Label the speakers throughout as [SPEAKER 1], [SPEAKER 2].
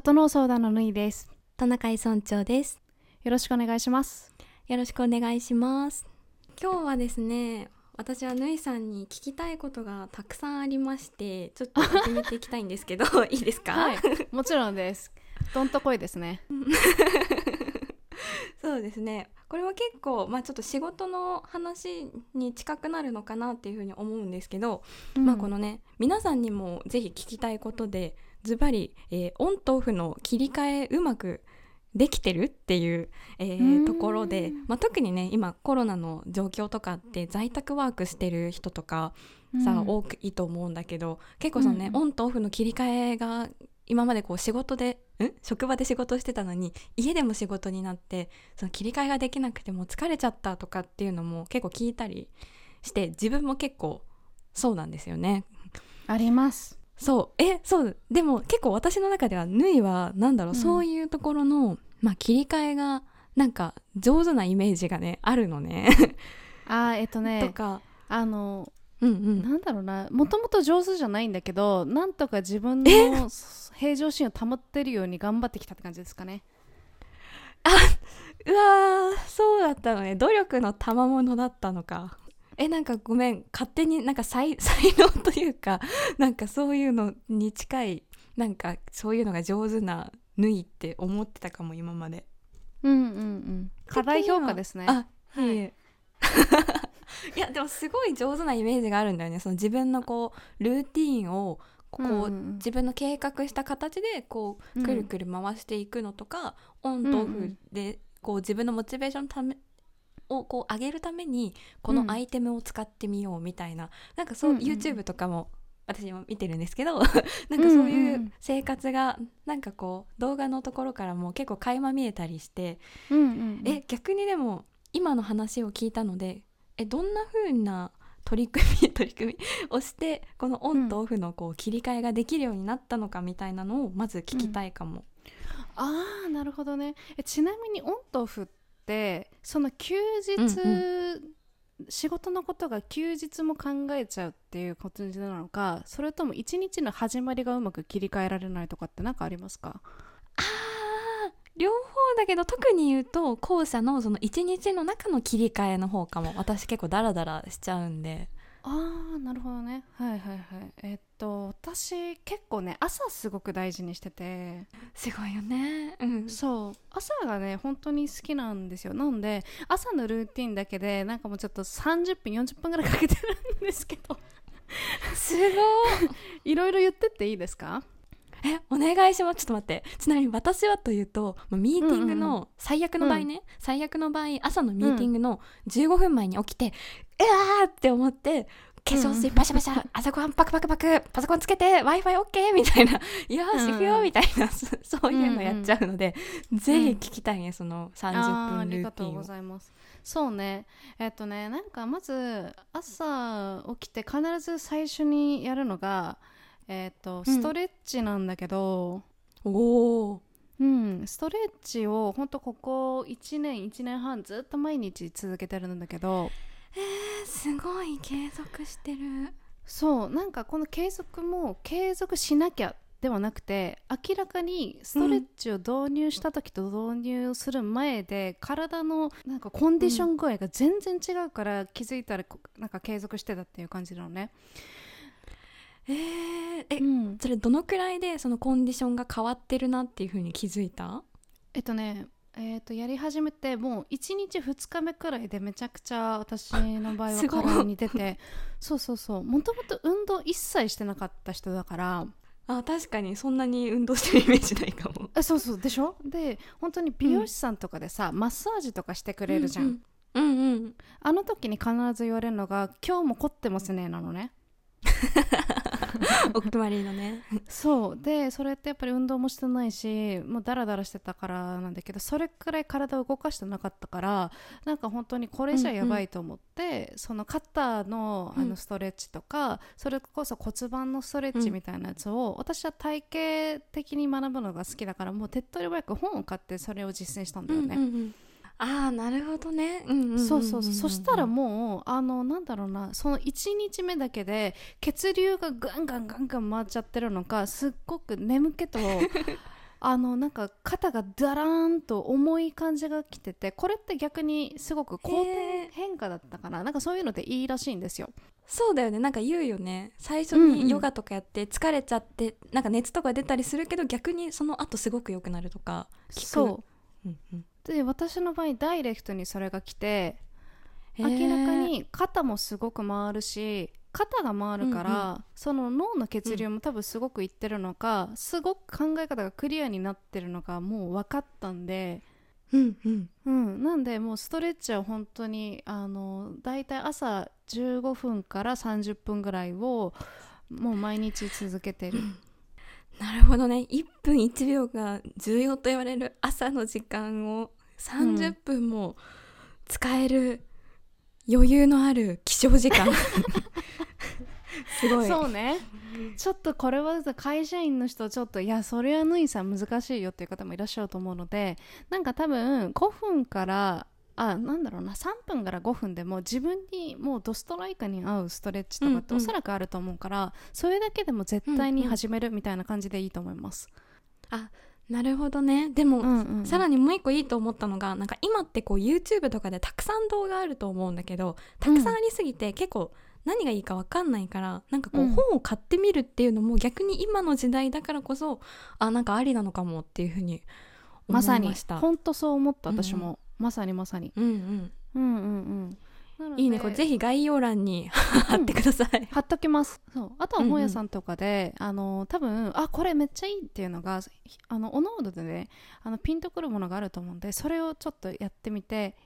[SPEAKER 1] 整う相談のぬいです。
[SPEAKER 2] トナカイ村長です。
[SPEAKER 1] よろしくお願いします。
[SPEAKER 2] よろしくお願いします。今日はですね私はぬいさんに聞きたいことがたくさんありましてちょっと始めていきたいんですけど いいですか、
[SPEAKER 1] はいもちろんです。どんとこいですね。
[SPEAKER 2] そうですね。これは結構まあちょっと仕事の話に近くなるのかなっていうふうに思うんですけど、まあこのね皆さんにもぜひ聞きたいことでズバリ、えーオンとオフの切り替えうまくできてるっていう、えー
[SPEAKER 1] うん。
[SPEAKER 2] ところで、まあ、特にね今コロナの状況とかって在宅ワークしてる人とかさ、
[SPEAKER 1] うん。
[SPEAKER 2] 多くいいと思うんだけど結構そのね、
[SPEAKER 1] うん。
[SPEAKER 2] オンとオフの切り替えが今までこう仕事でん？職場で仕事してたのに家でも仕事になってその切り替えができなくてもう疲れちゃったとかっていうのも結構聞いたりして自分も結構そうなんですよね。
[SPEAKER 1] あります
[SPEAKER 2] そう。えそう。でも結構私の中では縫いはなんだろう、
[SPEAKER 1] うん。
[SPEAKER 2] そういうところの、まあ、切り替えがなんか上手なイメージがねあるのね。
[SPEAKER 1] あーえっとね
[SPEAKER 2] とか
[SPEAKER 1] あの
[SPEAKER 2] うんうん。
[SPEAKER 1] なんだろうな。もともと上手じゃないんだけどなんとか自分の平常心を保ってるように頑張ってきたって感じですかね。
[SPEAKER 2] うわーそうだったのね。努力の賜物だったのかえなんかごめん勝手になんか才 才能というかなんかそういうのに近いなんかそういうのが上手な縫いって思ってたかも今まで。
[SPEAKER 1] うんうんうん。課題評価ですね。
[SPEAKER 2] あ
[SPEAKER 1] はい。
[SPEAKER 2] い やでもすごい上手なイメージがあるんだよね。その自分のこうルーティーンをこう、
[SPEAKER 1] うんうん。うん
[SPEAKER 2] 自分の計画した形でこ
[SPEAKER 1] う
[SPEAKER 2] うん。くるくる回していくのとか、オンとオフでこう自分のモチベーションのためをこう上げるためにこ
[SPEAKER 1] うん。
[SPEAKER 2] のアイテムを使ってみようみたいな、なんかそう、
[SPEAKER 1] うんうんうん。
[SPEAKER 2] YouTube とかも私も見てるんですけど なんかそういう生活がなんかこう動画のところからも結構垣間見えたりして、
[SPEAKER 1] うんうんうん。
[SPEAKER 2] え逆にでも今の話を聞いたのでえどんな風な取り組み 取り組みをしてこのオンとオフのこう切り替えができるようになったのかみたいなのをまず聞きたいかも。
[SPEAKER 1] ああなるほどね。えちなみにオンとオフってその休日、
[SPEAKER 2] うん
[SPEAKER 1] 仕事のことが休日も考えちゃうっていうことなのかそれとも一日の始まりがうまく切り替えられないとかって何かありますか？
[SPEAKER 2] あー両方だけど特に言うと後者のその一日の中の切り替えの方かも。私結構ダラダラしちゃうんで
[SPEAKER 1] ああなるほどね。はいはいはい。えっと私結構ね朝すごく大事にしてて。
[SPEAKER 2] すごいよね。うん。
[SPEAKER 1] そう。朝がね本当に好きなんですよ。なので朝のルーティンだけでなんかもうちょっと30分40分ぐらいかけてるんですけど。
[SPEAKER 2] すごい
[SPEAKER 1] いろいろ言ってっていいですか？
[SPEAKER 2] えお願いします。ちょっと待って。ちなみに私はというとまあミーティング
[SPEAKER 1] うんうんう
[SPEAKER 2] の最悪の場合ね、最悪の場合朝のミーティングの15分前に起きて、うわーって思って化粧水パシャパシャ、朝ごはんパクパクパクパソコンつけて w i f i OK みたいな。よーし行くよみたいな、そ そういうのやっちゃうので、ぜひ聞きたいねその30
[SPEAKER 1] あーあ
[SPEAKER 2] 分ル
[SPEAKER 1] りがとうご。ざいます。そうね。えっとねなんかまず朝起きて必ず最初にやるのがえっと
[SPEAKER 2] うん。
[SPEAKER 1] ストレッチなんだけど、
[SPEAKER 2] おお
[SPEAKER 1] うん、ストレッチをほんとここ1年1年半ずっと毎日続けてるんだけど
[SPEAKER 2] えー、すごい継続してる。
[SPEAKER 1] そうなんかこの継続も継続しなきゃではなくて明らかにストレッチを導入した時と導入する前で、体のなんかコンディション具合が全然違うから気づいたらこなんか継続してたっていう感じなのね。
[SPEAKER 2] えー、え、
[SPEAKER 1] うん、
[SPEAKER 2] それどのくらいでそのコンディションが変わってるなっていうふうに気づいた？
[SPEAKER 1] えっとねえー、とやり始めてもう1日2日目くらいでめちゃくちゃ私の場合は体に出てそうそうそう。もともと運動一切してなかった人だから。
[SPEAKER 2] あ確かにそんなに運動してるイメージないかも。
[SPEAKER 1] えそうそう。でしょ？で本当に美容師さんとかでさ、マッサージとかしてくれるじゃん、
[SPEAKER 2] うんうん、うんうん。
[SPEAKER 1] あの時に必ず言われるのが「今日も凝ってますね」なのね
[SPEAKER 2] お決まりのね。
[SPEAKER 1] そう。でそれってやっぱり運動もしてないしもうダラダラしてたからなんだけどそれくらい体を動かしてなかったからなんか本当にこれじゃやばいと思って、その肩のあ
[SPEAKER 2] うん。
[SPEAKER 1] のストレッチとか、それこそ骨盤のストレッチみたいなやつを、私は体系的に学ぶのが好きだからもう手っ取り早く本を買ってそれを実践したんだよね。
[SPEAKER 2] うんうんうんああなるほどね、うんうんんんん
[SPEAKER 1] そうそうそう。そしたらもうあのなんだろうな。その1日目だけで血流がガンガンガンガン回っちゃってるのかすっごく眠気と あのなんか肩がダラーンと重い感じがきててこれって逆にすごく好転変化だったかな？なんかそういうのでいいらしいんですよ。
[SPEAKER 2] そうだよね。なんか言うよね。最初にヨガとかやって疲れちゃって、なんか熱とか出たりするけど逆にその後すごく良くなるとか聞く。
[SPEAKER 1] そう。
[SPEAKER 2] うんうん
[SPEAKER 1] で私の場合ダイレクトにそれが来て明らかに肩もすごく回るし肩が回るから、
[SPEAKER 2] うん
[SPEAKER 1] その脳の血流も多分すごくいってるのか、すごく考え方がクリアになってるのがもう分かったんで、
[SPEAKER 2] うんうん。
[SPEAKER 1] うん、なんでもうストレッチは本当にあのだいたい朝15分から30分ぐらいをもう毎日続けてる。
[SPEAKER 2] なるほどね。1分1秒が重要と言われる朝の時間を30分も使える余裕のある起床時間。すごい。
[SPEAKER 1] そうね。ちょっとこれは会社員の人ちょっといやそれはヌイさん難しいよっていう方もいらっしゃると思うのでなんか多分5分からあなんだろうな3分から5分でも自分にもうドストライカーに合うストレッチとかって
[SPEAKER 2] うんうん。
[SPEAKER 1] おそらくあると思うから、それだけでも絶対に始めるみたいな感じでいいと思います。
[SPEAKER 2] あなるほどね。でも、
[SPEAKER 1] うんうんうん。
[SPEAKER 2] さらにもう一個いいと思ったのがなんか今ってこう YouTube とかでたくさん動画あると思うんだけどたくさんありすぎて結構何がいいか分かんないからなんかこう
[SPEAKER 1] うん。
[SPEAKER 2] 本を買ってみるっていうのも逆に今の時代だからこそあなんかありなのかもっていうふうに思
[SPEAKER 1] まさに
[SPEAKER 2] いました。
[SPEAKER 1] 本当そう思った
[SPEAKER 2] うんうん。
[SPEAKER 1] 私も、まさにまさに。
[SPEAKER 2] うんうん、
[SPEAKER 1] うんうんうん
[SPEAKER 2] いいねこれぜひ概要欄に貼ってください。
[SPEAKER 1] 貼っときます。そう。あとは本屋さんとかで、あの多分あこれめっちゃいいっていうのがひあのおのおのでねあのピンとくるものがあると思うんでそれをちょっとやってみて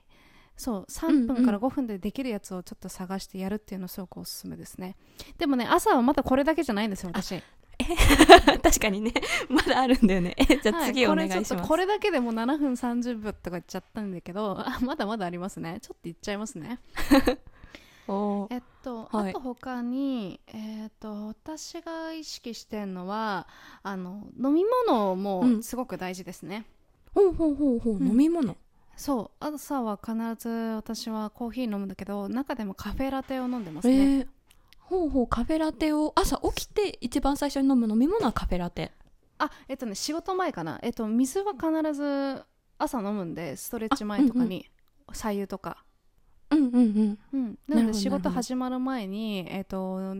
[SPEAKER 1] そう3
[SPEAKER 2] うんうん
[SPEAKER 1] 分から5分でできるやつをちょっと探してやるっていうのすごくおすすめですね。でもね朝はまだこれだけじゃないんですよ私
[SPEAKER 2] 確かにね。まだあるんだよね。えじゃあ
[SPEAKER 1] はい
[SPEAKER 2] 次お願いし
[SPEAKER 1] これ
[SPEAKER 2] ます。
[SPEAKER 1] ちょっとこれだけでも7分30秒とか言っちゃったんだけどあまだまだありますね。ちょっと言っちゃいますね。えっと、
[SPEAKER 2] はい。
[SPEAKER 1] あと他に、えっと私が意識してるのはあの飲み物
[SPEAKER 2] う
[SPEAKER 1] も
[SPEAKER 2] ん。
[SPEAKER 1] すごく大事ですね、
[SPEAKER 2] ほうほうほうほう、
[SPEAKER 1] うん。
[SPEAKER 2] 飲み物？
[SPEAKER 1] そう。朝は必ず私はコーヒー飲むんだけど中でもカフェラテを飲んでます
[SPEAKER 2] え
[SPEAKER 1] ね、
[SPEAKER 2] ー、ほうほうカフェラテを朝起きて一番最初に飲む飲み物はカフェラテ。
[SPEAKER 1] あえっとね仕事前かな。えっと水は必ず朝飲むんでストレッチ前とかに左右とか。
[SPEAKER 2] うんうんうん。
[SPEAKER 1] うん、なので仕事始まる前に、えっと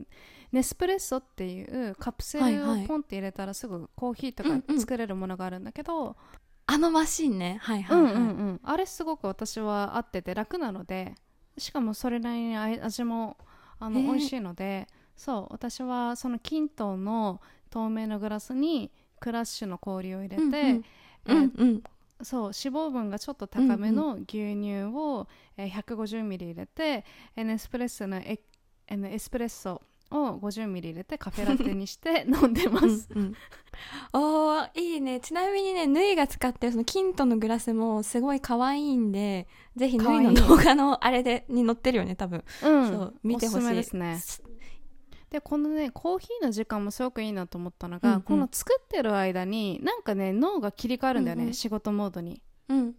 [SPEAKER 1] ネスプレッソっていうカプセルをポンって入れたらすぐコーヒーとか
[SPEAKER 2] うんうん。
[SPEAKER 1] 作れるものがあるんだけど、
[SPEAKER 2] あのマシンね。はいはいはい、
[SPEAKER 1] うんうんうん、あれすごく私は合ってて楽なのでしかもそれなりにあ味もあの美味しいのでそう私はそのキントンの透明のグラスにクラッシュの氷を入れて、
[SPEAKER 2] うんうん。
[SPEAKER 1] え
[SPEAKER 2] うんうん。
[SPEAKER 1] そう脂肪分がちょっと高めの牛乳を、えー 150ml 入れてえネスプレッソのエえのエスプレッソを 50ml 入れてカフェラテにして飲んでます。
[SPEAKER 2] うんうん。おーいいね。ちなみにねヌイが使ってるそのキントのグラスもすごい可愛いんでぜひヌイ
[SPEAKER 1] 可愛い。
[SPEAKER 2] の動画のあれでに載ってるよね多分、
[SPEAKER 1] うん、
[SPEAKER 2] そう見てほしい。
[SPEAKER 1] おすすめですね。でこのねコーヒーの時間もすごくいいなと思ったのが、
[SPEAKER 2] うんうん。
[SPEAKER 1] この作ってる間になんかね脳が切り替わるんだよね、
[SPEAKER 2] うんうん。
[SPEAKER 1] 仕事モードに。
[SPEAKER 2] うん。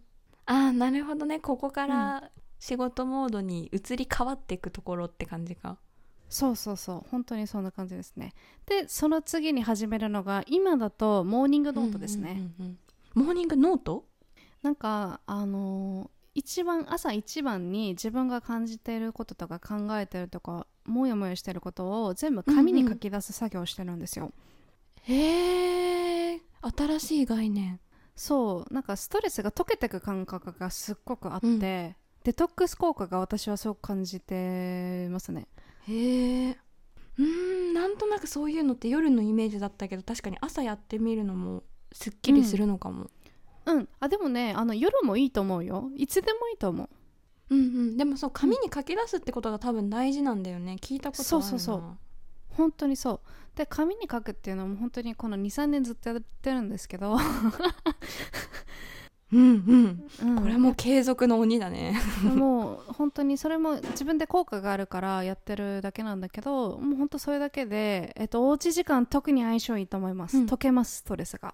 [SPEAKER 2] ああなるほどね。ここから仕事モードに移り変わっていくところって感じか
[SPEAKER 1] そうそうそう本当にそんな感じですね。でその次に始めるのが今だとモーニングノートですね。
[SPEAKER 2] うんうんうんモーニングノート？
[SPEAKER 1] なんかあのー一番朝一番に自分が感じていることとか考えてるとかもやもやしてることを全部紙に書き出す作業をしてるんですよ。
[SPEAKER 2] へえ新しい概念
[SPEAKER 1] そうなんかストレスが溶けてく感覚がすっごくあって、
[SPEAKER 2] うん
[SPEAKER 1] デトックス効果が私はすごく感じてますね。
[SPEAKER 2] へえうーんなんとなくそういうのって夜のイメージだったけど確かに朝やってみるのもすっきりするのかも、
[SPEAKER 1] うん、あでもねあの夜もいいと思うよ。いつでもいいと思う。
[SPEAKER 2] うん、うん。でもそう紙に書き出すってことが多分大事なんだよね。聞いたことあるな。
[SPEAKER 1] そうそうそう。本当にそう。で紙に書くっていうのも本当にこの23年ずっとやってるんですけど、
[SPEAKER 2] うんうん。
[SPEAKER 1] うん。
[SPEAKER 2] これも継続の鬼だね。
[SPEAKER 1] もう本当にそれも自分で効果があるからやってるだけなんだけどもう本当それだけで、えっと、おうち時間特に相性いいと思います、
[SPEAKER 2] うん。
[SPEAKER 1] 解けますストレスが。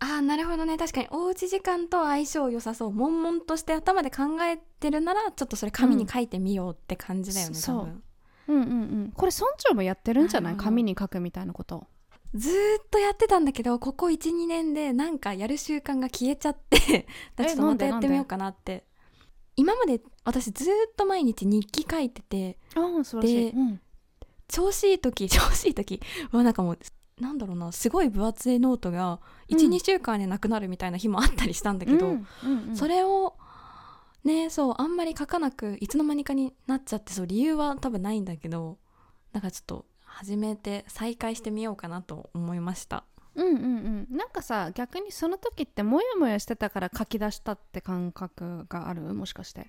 [SPEAKER 2] あーなるほどね。確かにおうち時間と相性良さそう。悶々として頭で考えてるならちょっとそれ紙に書いてみようって感じだよね、
[SPEAKER 1] そう。
[SPEAKER 2] 多分。
[SPEAKER 1] うんうんうん。これ村長もやってるんじゃない？紙に書くみたいなこと
[SPEAKER 2] ずーっとやってたんだけどここ12年でなんかやる習慣が消えちゃってちょっとまたやってみようかなって。今まで私ずーっと毎日日記書いてて
[SPEAKER 1] ああ素晴らしい、
[SPEAKER 2] で調子いい時 調子いい時はなんかもうなんだろうなすごい分厚いノートが12、
[SPEAKER 1] うん。
[SPEAKER 2] 週間でなくなるみたいな日もあったりしたんだけど、
[SPEAKER 1] うんうんうん。
[SPEAKER 2] それをねそうあんまり書かなくいつの間にかになっちゃってそう理由は多分ないんだけどなんかちょっと始めて再開してみようかなと思いました。
[SPEAKER 1] うんうんうん。なんかさ逆にその時ってモヤモヤしてたから書き出したって感覚がある？もしかして。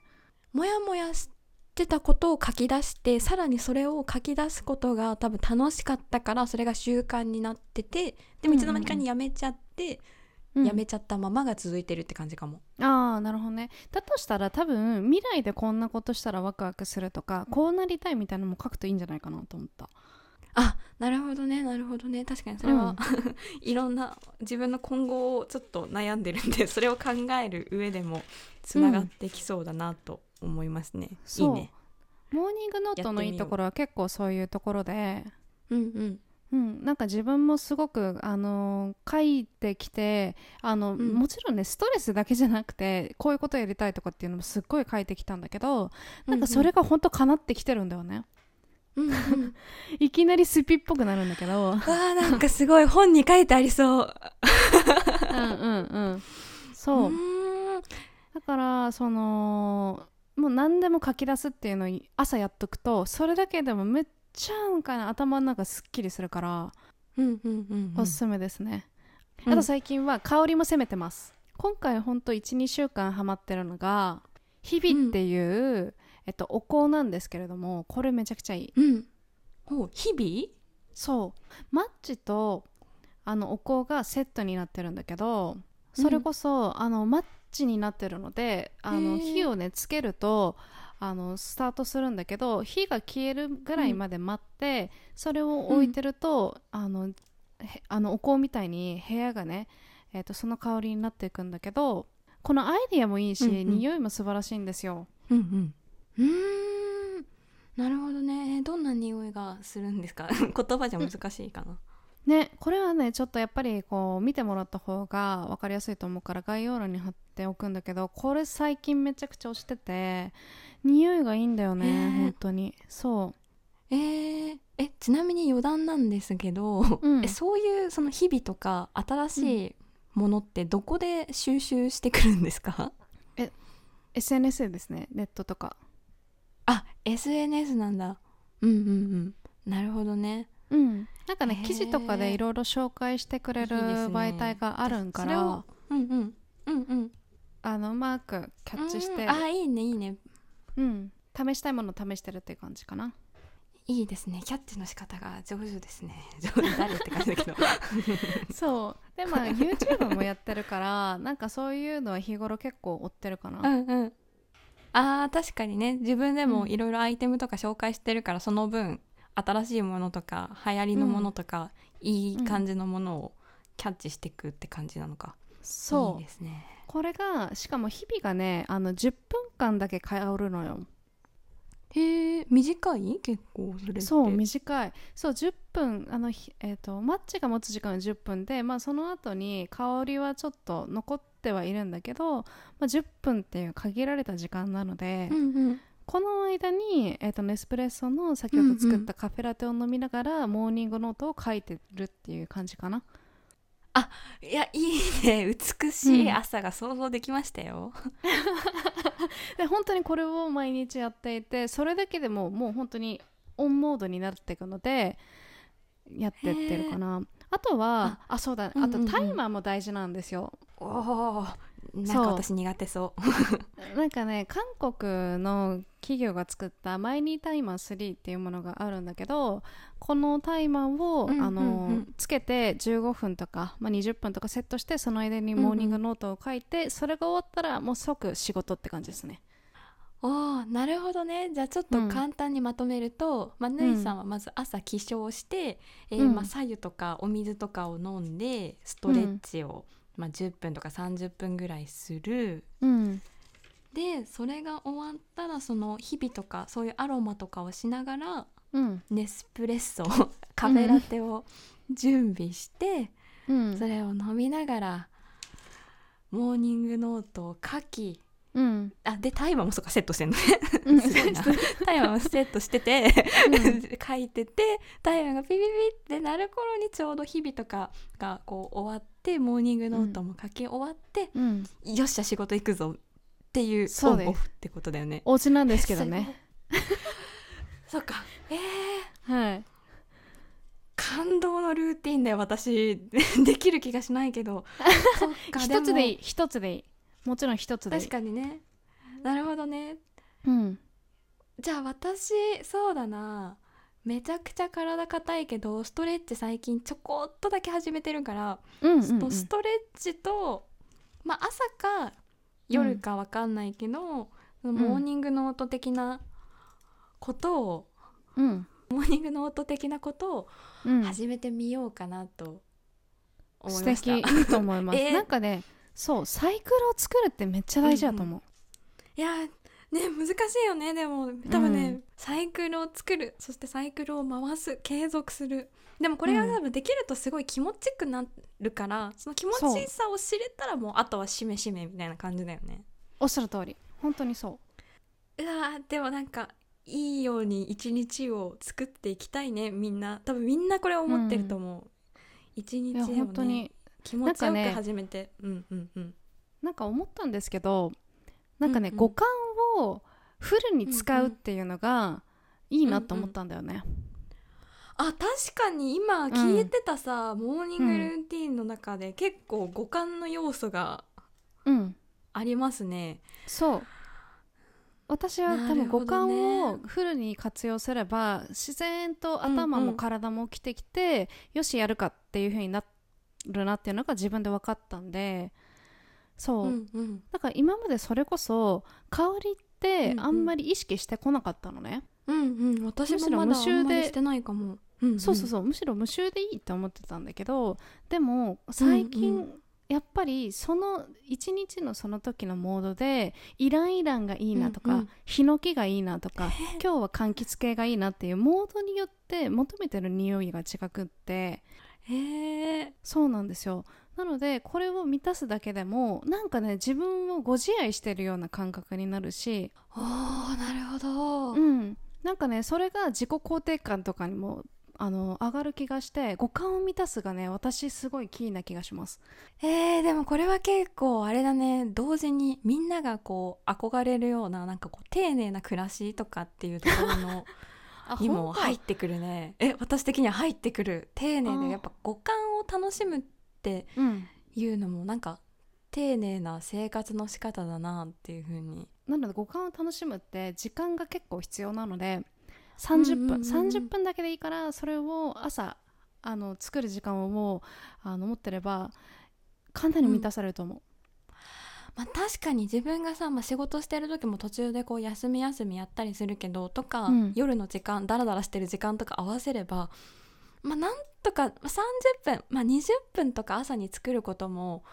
[SPEAKER 2] モヤモヤしてたことを書き出してさらにそれを書き出すことが多分楽しかったからそれが習慣になっててでもいつの間にかにやめちゃって、
[SPEAKER 1] うん
[SPEAKER 2] やめちゃったままが続いてるって感じかも。
[SPEAKER 1] ああなるほどね。だとしたら多分未来でこんなことしたらワクワクするとかこうなりたいみたいなのも書くといいんじゃないかなと思った
[SPEAKER 2] あなるほどねなるほどね。確かにそれは、いろんな自分の今後をちょっと悩んでるんで それを考える上でもつながってきそうだなと思いますね、いい
[SPEAKER 1] そう。
[SPEAKER 2] ね
[SPEAKER 1] モーニングノートのいいところは結構そういうところで。
[SPEAKER 2] う。んうん。
[SPEAKER 1] うん、なんか自分もすごく、あのー書いてきてあの、
[SPEAKER 2] ん。
[SPEAKER 1] もちろんねストレスだけじゃなくてこういうことやりたいとかっていうのもすっごい書いてきたんだけどなんかそれが本当叶ってきてるんだよね、
[SPEAKER 2] うんうん。
[SPEAKER 1] いきなりスピっぽくなるんだけど。
[SPEAKER 2] わあなんかすごい本に書いてありそう。
[SPEAKER 1] うんうんうん。そう、だからそのもう何でも書き出すっていうのを朝やっとくとそれだけでもめっちゃなんかね頭の中すっきりするから
[SPEAKER 2] うんうんうんうん
[SPEAKER 1] おすすめですね、
[SPEAKER 2] うん。
[SPEAKER 1] あと最近は香りも攻めてます。今回ほんと12週間ハマってるのが日々っていう、えっと、お香なんですけれどもこれめちゃくちゃいい。
[SPEAKER 2] うん。日々？
[SPEAKER 1] そう。マッチとあのお香がセットになってるんだけどそれこそ、あのマッチになってるのであの火をねつけるとあのスタートするんだけど火が消えるぐらいまで待って、それを置いてると、あのへあのお香みたいに部屋がね、えー、とその香りになっていくんだけどこのアイディアもいいし、
[SPEAKER 2] うんうん。
[SPEAKER 1] 匂いも素晴らしいんですよ。
[SPEAKER 2] うんうんうーん。なるほどね。どんな匂いがするんですか？言葉じゃ難しいかな。
[SPEAKER 1] ねこれはねちょっとやっぱりこう見てもらった方が分かりやすいと思うから概要欄に貼っておくんだけどこれ最近めちゃくちゃ推してて匂いがいいんだよね、
[SPEAKER 2] へー。
[SPEAKER 1] 本当に。そ
[SPEAKER 2] えー、えちなみに余談なんですけど、
[SPEAKER 1] うん。
[SPEAKER 2] えそういうその日々とか新しいものってどこで収集してくるんですか、
[SPEAKER 1] う SNS ですねネットとか
[SPEAKER 2] あ SNS なんだ。うんうんうん。なるほどね。
[SPEAKER 1] うん。なんかね記事とかでいろいろ紹介してくれる媒体があるんから。
[SPEAKER 2] それをうんうん。うんうん。
[SPEAKER 1] あのうまくキャッチして。
[SPEAKER 2] うんあいいねいいね。
[SPEAKER 1] うん。試したいものを試してるっていう感じかな。い
[SPEAKER 2] いですね。キャッチの仕方が上手ですね。上手誰って感じだけど。
[SPEAKER 1] そう。でまあ YouTube もやってるからなんかそういうのは日頃結構追ってるかな、
[SPEAKER 2] うんうんあー確かにね。自分でも
[SPEAKER 1] うん。
[SPEAKER 2] いろいろアイテムとか紹介してるからその分新しいものとか流行りのものとか、いい感じのものをキャッチしていくって感じなのか、
[SPEAKER 1] そう。
[SPEAKER 2] いいですね。
[SPEAKER 1] これがしかも日々がねあの10分間だけ香るのよ。
[SPEAKER 2] へえ短い？結構それって。
[SPEAKER 1] そう短い。そう10分あの、ひえー、とマッチが持つ時間は10分で、まあ、その後に香りはちょっと残ってはいるんだけど、まあ、10分っていう限られた時間なので、
[SPEAKER 2] うんうん。
[SPEAKER 1] この間に、えー、とネスプレッソの先ほど作ったカフェラテを飲みながら、モーニングノートを書いてるっていう感じかな。い
[SPEAKER 2] やいいね。美しい朝が想像できましたよ、
[SPEAKER 1] で本当にこれを毎日やっていてそれだけでももう本当にオンモードになっていくのでやってってるかな。あとはあそうだ。あと
[SPEAKER 2] うんうん。うん
[SPEAKER 1] タイマーも大事なんですよ、
[SPEAKER 2] おおなんか私苦手そう。
[SPEAKER 1] なんかね韓国の企業が作ったマイニータイマー3っていうものがあるんだけどこのタイマーを、
[SPEAKER 2] うんうんうん。
[SPEAKER 1] あのつけて15分とか、まあ、20分とかセットしてその間にモーニングノートを書いて、それが終わったらもう即仕事って感じですね。
[SPEAKER 2] おーなるほどね。じゃあちょっと
[SPEAKER 1] うん。
[SPEAKER 2] 簡単にまとめると、まあ、ぬいさんはまず朝起床して、えー
[SPEAKER 1] うん。
[SPEAKER 2] まあ、白湯とかお水とかを飲んでストレッチを、まあ、10分とか30分ぐらいする。
[SPEAKER 1] うん。
[SPEAKER 2] でそれが終わったらその日々とかそういうアロマとかをしながら
[SPEAKER 1] うん。
[SPEAKER 2] ネスプレッソカフェラテを準備して
[SPEAKER 1] うん。
[SPEAKER 2] それを飲みながらモーニングノートを書き
[SPEAKER 1] うん。
[SPEAKER 2] あでタイマーもそうかセットしてんのね。
[SPEAKER 1] うん
[SPEAKER 2] すごいな。タイマーもセットしてて、書いててタイマーがピピピってなる頃にちょうど日々とかがこう終わってモーニングノートも書き終わって、
[SPEAKER 1] うん。
[SPEAKER 2] よっしゃ仕事行くぞっていうオンオフってことだよね。
[SPEAKER 1] お家なんですけどね。
[SPEAKER 2] そ っか。えー、
[SPEAKER 1] はい。
[SPEAKER 2] 感動のルーティンだよ私できる気がしないけど。そっか
[SPEAKER 1] 一つでいい
[SPEAKER 2] も。
[SPEAKER 1] 一つでいいもちろん一つで。
[SPEAKER 2] 確かにね。なるほどね。
[SPEAKER 1] うん。
[SPEAKER 2] じゃあ私そうだな。めちゃくちゃ体硬いけどストレッチ最近ちょこっとだけ始めてるから、
[SPEAKER 1] うんうんうん。
[SPEAKER 2] ストレッチとまあ朝か夜かわかんないけど、そのモーニングノート的なことを、
[SPEAKER 1] うん。
[SPEAKER 2] モーニングノート的なことを
[SPEAKER 1] うん。
[SPEAKER 2] 始めてみようかなと思
[SPEAKER 1] 素
[SPEAKER 2] いました、
[SPEAKER 1] 敵。いいと思います、
[SPEAKER 2] えー。
[SPEAKER 1] なんかねそうサイクルを作るってめっちゃ大事だと思う、
[SPEAKER 2] いやね難しいよねでも。多分ね、
[SPEAKER 1] うん。
[SPEAKER 2] サイクルを作る。そしてサイクルを回す継続する。でもこれが多分できるとすごい気持ちよくなるから、その気持ちさを知れたらもうあとはしめしめみたいな感じだよね。
[SPEAKER 1] おっしゃる通り。本当にそう。
[SPEAKER 2] わーでもなんかいいように一日を作っていきたいねみんな。多分みんなこれ思ってると思う、一
[SPEAKER 1] ういや
[SPEAKER 2] 日をね。
[SPEAKER 1] 本当に
[SPEAKER 2] 気持ちよく始めて、うんうんうん。
[SPEAKER 1] なんか思ったんですけどなんかね、
[SPEAKER 2] うんうん。
[SPEAKER 1] 五感をフルに使うっていうのがいいなと思ったんだよね、
[SPEAKER 2] あ確かに今聞いてたさ、モーニングルーティンの中で結構五感の要素が
[SPEAKER 1] うん。
[SPEAKER 2] ありますね。
[SPEAKER 1] そう。私は多分五感をフルに活用すれば自然と頭も
[SPEAKER 2] うんうん
[SPEAKER 1] 体も起きてきて、よしやるかっていう風になるなっていうのが自分で分かったんでそう、
[SPEAKER 2] うんうん。
[SPEAKER 1] だから今までそれこそ香りってあんまり意識してこなかったのね、
[SPEAKER 2] うんうん。私もまだ
[SPEAKER 1] 無臭で
[SPEAKER 2] あんまりしてないかも、うんうん。
[SPEAKER 1] そうそうそう。むしろ無臭でいいって思ってたんだけどでも最近、
[SPEAKER 2] うん。う
[SPEAKER 1] やっぱりその一日のその時のモードでイランイランがいいなとか、
[SPEAKER 2] うんうん。
[SPEAKER 1] ヒノキがいいなとか今日は柑橘系がいいなっていうモードによって求めてる匂いが違くって
[SPEAKER 2] へえ
[SPEAKER 1] そうなんですよ。なのでこれを満たすだけでもなんかね自分をご自愛してるような感覚になるし。
[SPEAKER 2] おーなるほど、
[SPEAKER 1] うん。なんかねそれが自己肯定感とかにもあの上がる気がして五感を満たすがね私すごいキーな気がします。
[SPEAKER 2] えー、でもこれは結構あれだね。同時にみんながこう憧れるようななんかこう丁寧な暮らしとかっていうところのにも入ってくるね。え私的には入ってくる。丁寧でやっぱ五感を楽しむって
[SPEAKER 1] うん。
[SPEAKER 2] いうのもなんか丁寧な生活の仕方だなっていう風に。
[SPEAKER 1] なので五感を楽しむって時間が結構必要なので30分、
[SPEAKER 2] うんうん
[SPEAKER 1] 30分だけでいいからそれを朝あの作る時間をもうあの持ってればかなり満たされると思う、
[SPEAKER 2] まあ確かに自分がさ、まあ、仕事してる時も途中でこう休み休みやったりするけどとか、
[SPEAKER 1] うん。
[SPEAKER 2] 夜の時間ダラダラしてる時間とか合わせればまあなんとかまあ30分、まあ、20分とか朝に作ることも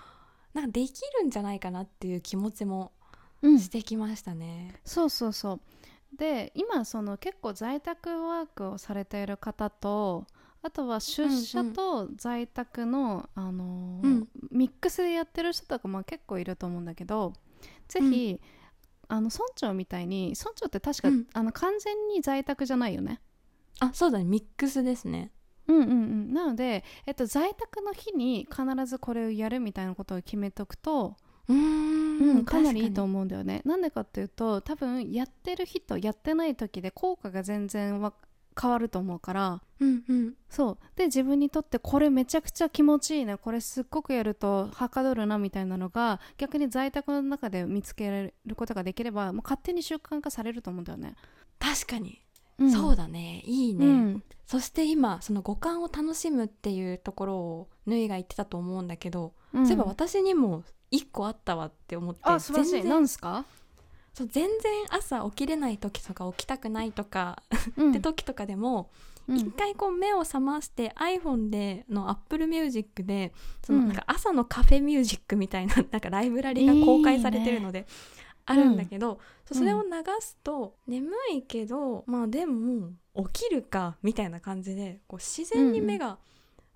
[SPEAKER 2] なんかできるんじゃないかなっていう気持ちも
[SPEAKER 1] うん。
[SPEAKER 2] してきましたね。
[SPEAKER 1] そうそうそう。で今その結構在宅ワークをされている方とあとは出社と在宅の、あのー
[SPEAKER 2] うん。
[SPEAKER 1] ミックスでやってる人とかも結構いると思うんだけどぜひ、あの村長みたいに村長って確か、
[SPEAKER 2] うん。
[SPEAKER 1] あの完全に在宅じゃないよね。
[SPEAKER 2] あそうだね。ミックスですね。
[SPEAKER 1] うんうんうん。なので、えっと、在宅の日に必ずこれをやるみたいなことを決めとくと、
[SPEAKER 2] うー
[SPEAKER 1] うん
[SPEAKER 2] ん
[SPEAKER 1] かなりいいと
[SPEAKER 2] 思
[SPEAKER 1] 思うんだよね。なんでかっていうと多分やってる日とやってない時で効果が全然わ変わると思うから。
[SPEAKER 2] う。うんうん。
[SPEAKER 1] そう。で自分にとってこれめちゃくちゃ気持ちいいなこれすっごくやるとはかどるなみたいなのが逆に在宅の中で見つけることができればもう勝手に習慣化されると思うんだよね、
[SPEAKER 2] 確かに、
[SPEAKER 1] うん、
[SPEAKER 2] そうだね。いいね。
[SPEAKER 1] うん。
[SPEAKER 2] そして今その五感を楽しむっていうところをぬいが言ってたと思うんだけど、
[SPEAKER 1] うん。
[SPEAKER 2] そういえば私にも一個あったわって思って
[SPEAKER 1] あ素晴らしい。
[SPEAKER 2] 全然
[SPEAKER 1] なんすか、
[SPEAKER 2] そう全然朝起きれない時とか起きたくないとか、
[SPEAKER 1] うん。
[SPEAKER 2] って時とかでも
[SPEAKER 1] うん。
[SPEAKER 2] 一、回こう目を覚まして iPhone での Apple Music でその
[SPEAKER 1] うん。
[SPEAKER 2] なんか朝のカフェミュージックみたいななんかライブラリが公開されてるので。あるんだけど、そうそれを流すと、眠いけどまあでも起きるかみたいな感じでこう自然に目が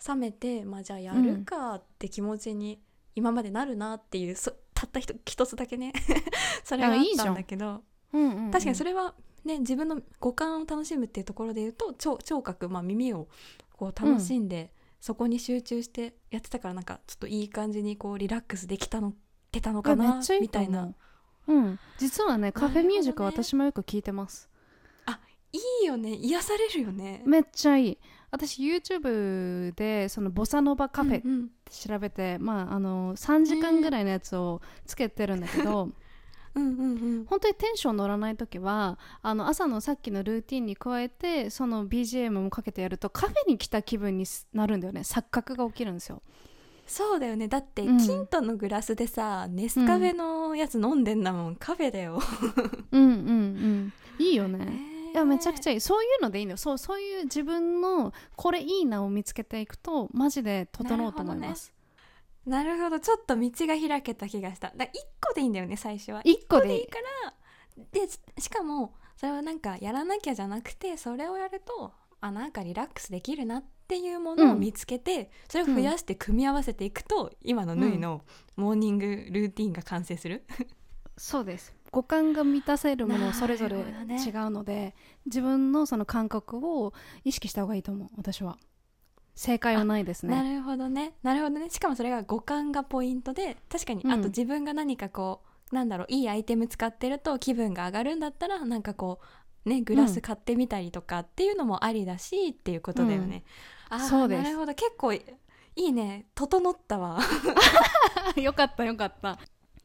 [SPEAKER 2] 冷めてまあじゃあやるかって気持ちに今までなるなっていうそたった一一つだけね。それがあったんだけど。
[SPEAKER 1] うんうんうん。
[SPEAKER 2] 確かにそれはね自分の五感を楽しむっていうところで言うと聴聴覚、まあ、耳をこう楽しんで、そこに集中してやってたからなんかちょっといい感じにこうリラックスできたのてたのかなみたいな。
[SPEAKER 1] ううん。実はねカフェミュージック私もよく聞いてます。
[SPEAKER 2] いいよね。癒されるよね。
[SPEAKER 1] めっちゃいい私 YouTube でそのボサノバカフェっ
[SPEAKER 2] うんうん。
[SPEAKER 1] て調べて、まああの3時間ぐらいのやつをつけてるんだけど、
[SPEAKER 2] うんうん。うん
[SPEAKER 1] 本当にテンション乗らない時はあの朝のさっきのルーティンに加えてその BGM もかけてやるとカフェに来た気分になるんだよね。錯覚が起きるんですよ。
[SPEAKER 2] そうだよね。だって、
[SPEAKER 1] うん。
[SPEAKER 2] キントのグラスでさネスカフェのやつ飲んでんだもん、カフェだよ。
[SPEAKER 1] うん。うんうんいいよねいやめちゃくち
[SPEAKER 2] ゃ
[SPEAKER 1] ゃいい。そういうのでいいのよ。そうそういう自分のこれいいなを見つけていくとマジで整うと思います、
[SPEAKER 2] なるほどちょっと道が開けた気がした。だ1個でいいんだよね最初は。
[SPEAKER 1] 一個でいい。
[SPEAKER 2] 一から。でししかもそれはなんかやらなきゃじゃなくてそれをやるとあなんかリラックスできるなっていうものを見つけて、それを増やして組み合わせていくと、今のヌイのモーニングルーティンが完成する、
[SPEAKER 1] そうです五感が満たせるものそれぞれ違うので、自分のその感覚を意識した方がいいと思う私は。正解はないですね。
[SPEAKER 2] なるほどね。なるほどね。しかもそれが五感がポイントで確かに、
[SPEAKER 1] うん。
[SPEAKER 2] あと自分が何かこうなんだろういいアイテム使ってると気分が上がるんだったらなんかこうねグラス買ってみたりとかっていうのもありだし、っていうことだよね、あー
[SPEAKER 1] そうです。
[SPEAKER 2] なるほど。結構いいね。整ったわ。
[SPEAKER 1] よかったよかった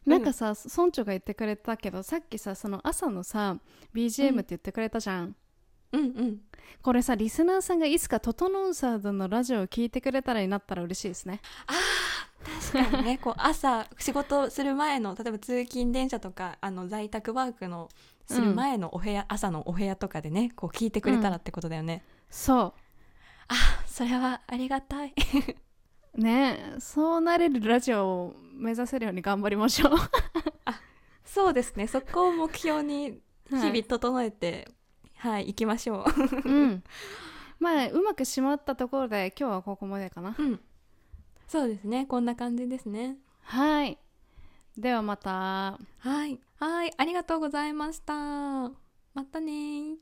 [SPEAKER 1] なんかさ村長が言ってくれたけどさっきさその朝のさ BGM って言ってくれたじゃん、
[SPEAKER 2] うんうん。
[SPEAKER 1] これさリスナーさんがいつか「トトノンサード」のラジオを聞いてくれたらになったら嬉しいですね。
[SPEAKER 2] あー確かにね。こう朝仕事する前の例えば通勤電車とかあの在宅ワークのする前のお部屋、朝のお部屋とかでねこう聞いてくれたらってことだよね、
[SPEAKER 1] そ
[SPEAKER 2] あそれはありがたい。
[SPEAKER 1] うねそうなれるラジオを目指せるように頑張りましょう。
[SPEAKER 2] そうですね。そこを目標に日
[SPEAKER 1] はい
[SPEAKER 2] 々整えてはい、行きましょ
[SPEAKER 1] う。ん。まあうまくしまったところで今日はここまでかな。
[SPEAKER 2] ううん。そうですね。こんな感じですね。
[SPEAKER 1] はい。ではまた。
[SPEAKER 2] はい。はい。ありがとうございました。またねー